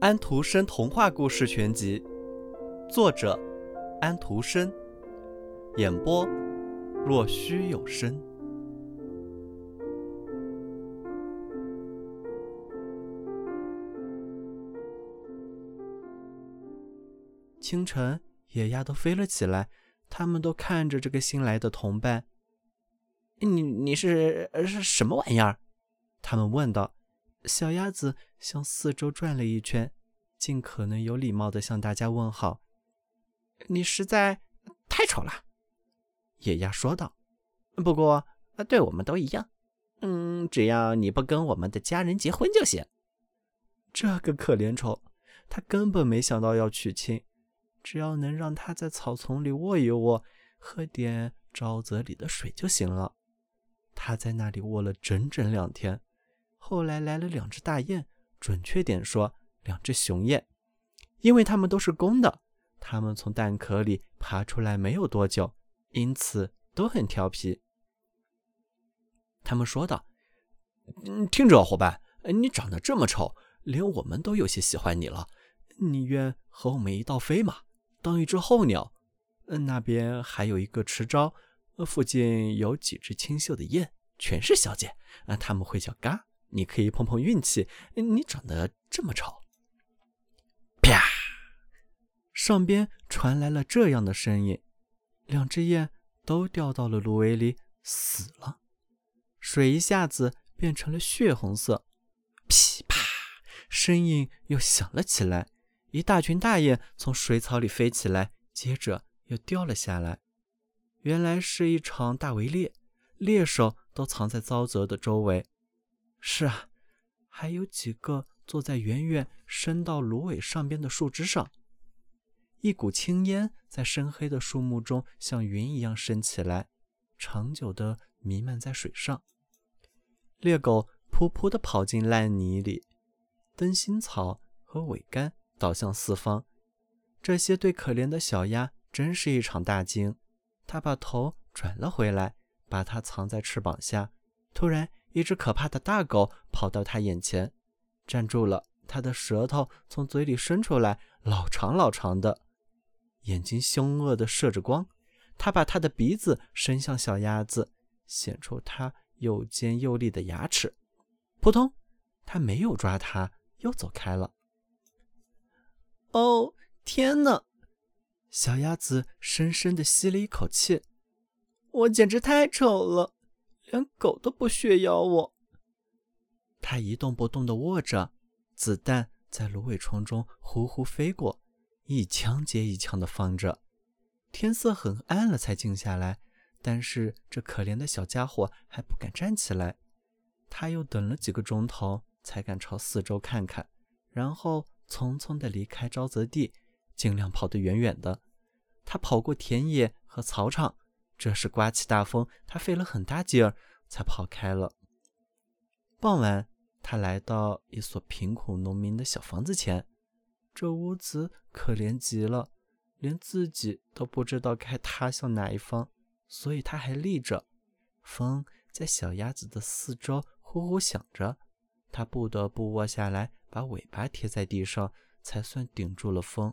安徒生童话故事全集，作者安徒生，演播若虚有声。清晨，野鸭都飞了起来，他们都看着这个新来的同伴。你你是是什么玩意儿？他们问道。小鸭子向四周转了一圈，尽可能有礼貌地向大家问好。你实在太丑了，野鸭说道。不过，对我们都一样。嗯，只要你不跟我们的家人结婚就行。这个可怜虫，他根本没想到要娶亲。只要能让他在草丛里卧一卧，喝点沼泽里的水就行了。他在那里卧了整整两天。后来来了两只大雁，准确点说，两只雄雁，因为它们都是公的。它们从蛋壳里爬出来没有多久，因此都很调皮。他们说道：“嗯，听着，伙伴，你长得这么丑，连我们都有些喜欢你了。你愿和我们一道飞吗？当一只候鸟？嗯，那边还有一个池沼，附近有几只清秀的雁，全是小姐。啊，他们会叫嘎。”你可以碰碰运气。你长得这么丑，啪！上边传来了这样的声音，两只雁都掉到了芦苇里死了。水一下子变成了血红色。噼啪，声音又响了起来。一大群大雁从水草里飞起来，接着又掉了下来。原来是一场大围猎，猎手都藏在沼泽的周围。是啊，还有几个坐在远远伸到芦苇上边的树枝上。一股青烟在深黑的树木中像云一样升起来，长久地弥漫在水上。猎狗噗噗地跑进烂泥里，灯芯草和苇杆倒向四方。这些对可怜的小鸭真是一场大惊。它把头转了回来，把它藏在翅膀下。突然。一只可怕的大狗跑到他眼前，站住了。它的舌头从嘴里伸出来，老长老长的，眼睛凶恶的射着光。它把它的鼻子伸向小鸭子，显出它又尖又利的牙齿。扑通！它没有抓它，又走开了。哦，天哪！小鸭子深深地吸了一口气。我简直太丑了。连狗都不屑咬我。他一动不动地卧着，子弹在芦苇丛中呼呼飞过，一枪接一枪地放着。天色很暗了，才静下来。但是这可怜的小家伙还不敢站起来。他又等了几个钟头，才敢朝四周看看，然后匆匆地离开沼泽地，尽量跑得远远的。他跑过田野和草场。这时刮起大风，他费了很大劲儿才跑开了。傍晚，他来到一所贫苦农民的小房子前，这屋子可怜极了，连自己都不知道该塌向哪一方，所以他还立着。风在小鸭子的四周呼呼响着，他不得不卧下来，把尾巴贴在地上，才算顶住了风。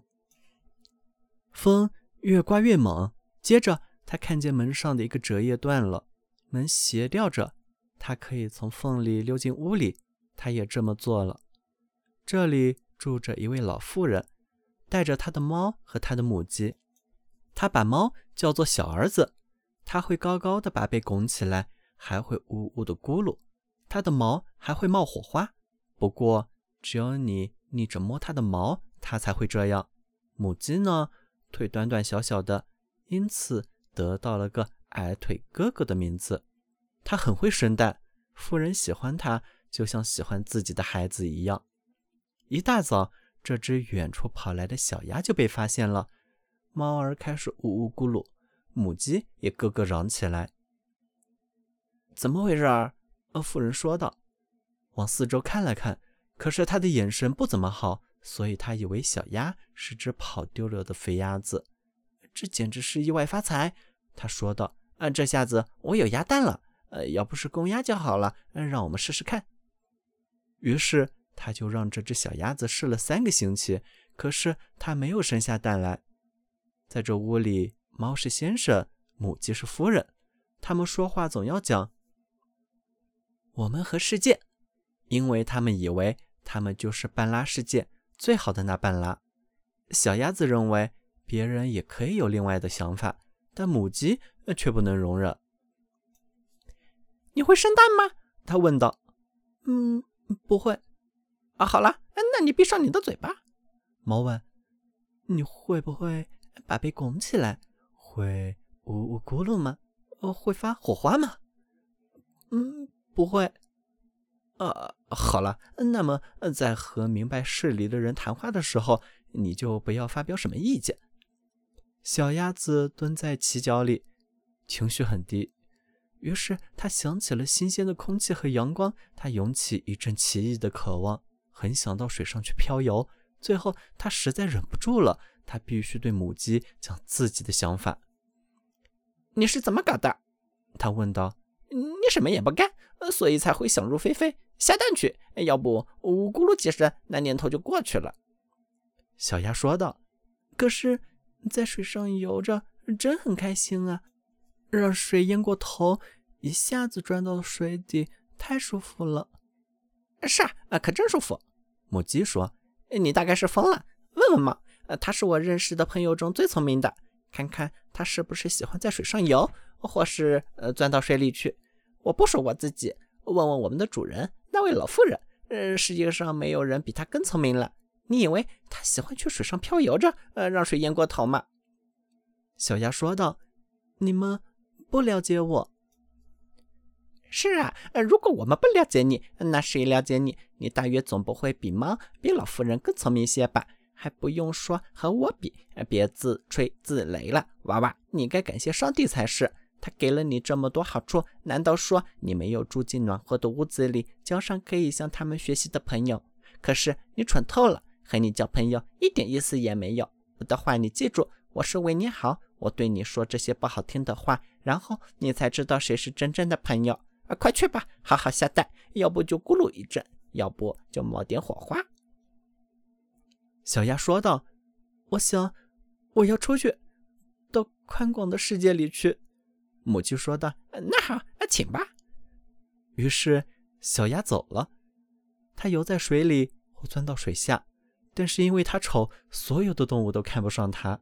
风越刮越猛，接着。他看见门上的一个折页断了，门斜吊着，他可以从缝里溜进屋里。他也这么做了。这里住着一位老妇人，带着他的猫和他的母鸡。他把猫叫做小儿子，他会高高的把背拱起来，还会呜呜的咕噜。他的毛还会冒火花，不过只有你逆着摸它的毛，它才会这样。母鸡呢，腿短短小小的，因此。得到了个矮腿哥哥的名字，他很会生蛋，夫人喜欢他，就像喜欢自己的孩子一样。一大早，这只远处跑来的小鸭就被发现了，猫儿开始呜呜咕噜，母鸡也咯咯嚷起来。怎么回事儿？呃，夫人说道。往四周看了看，可是他的眼神不怎么好，所以他以为小鸭是只跑丢了的肥鸭子。这简直是意外发财，他说道：“啊，这下子我有鸭蛋了，呃，要不是公鸭就好了。嗯，让我们试试看。于是他就让这只小鸭子试了三个星期，可是它没有生下蛋来。在这屋里，猫是先生，母鸡是夫人，他们说话总要讲“我们和世界”，因为他们以为他们就是半拉世界最好的那半拉。小鸭子认为别人也可以有另外的想法，但母鸡却不能容忍。你会生蛋吗？他问道。“嗯，不会。”啊，好了，那你闭上你的嘴巴。猫问：“你会不会把背拱起来？会呜呜咕噜吗？呃，会发火花吗？”“嗯，不会。”“呃，好了，那么在和明白事理的人谈话的时候，你就不要发表什么意见。”小鸭子蹲在犄角里，情绪很低。于是他想起了新鲜的空气和阳光，他涌起一阵奇异的渴望，很想到水上去漂游。最后他实在忍不住了，他必须对母鸡讲自己的想法。你是怎么搞的？他问道。你什么也不干，所以才会想入非非，下蛋去。要不我咕噜几声，那年头就过去了。小鸭说道。可是，在水上游着真很开心啊。让水淹过头，一下子钻到水底，太舒服了。是啊，可真舒服。母鸡说：“你大概是疯了。问问嘛。呃，他是我认识的朋友中最聪明的。看看他是不是喜欢在水上游，或是呃钻到水里去。我不说我自己，问问我们的主人那位老妇人。呃，世界上没有人比他更聪明了。你以为他喜欢去水上漂游着，呃，让水淹过头吗？”小鸭说道：“你们。”不了解我，是啊，如果我们不了解你，那谁了解你？你大约总不会比猫、比老妇人更聪明些吧？还不用说和我比，别自吹自擂了，娃娃，你该感谢上帝才是，他给了你这么多好处，难道说你没有住进暖和的屋子里，交上可以向他们学习的朋友？可是你蠢透了，和你交朋友一点意思也没有。我的话你记住，我是为你好。我对你说这些不好听的话，然后你才知道谁是真正的朋友。啊，快去吧，好好下蛋，要不就咕噜一阵，要不就冒点火花。小鸭说道：“我想我要出去，到宽广的世界里去。”母鸡说道：“那好，请吧。”于是小鸭走了，它游在水里或钻到水下，但是因为他丑，所有的动物都看不上他。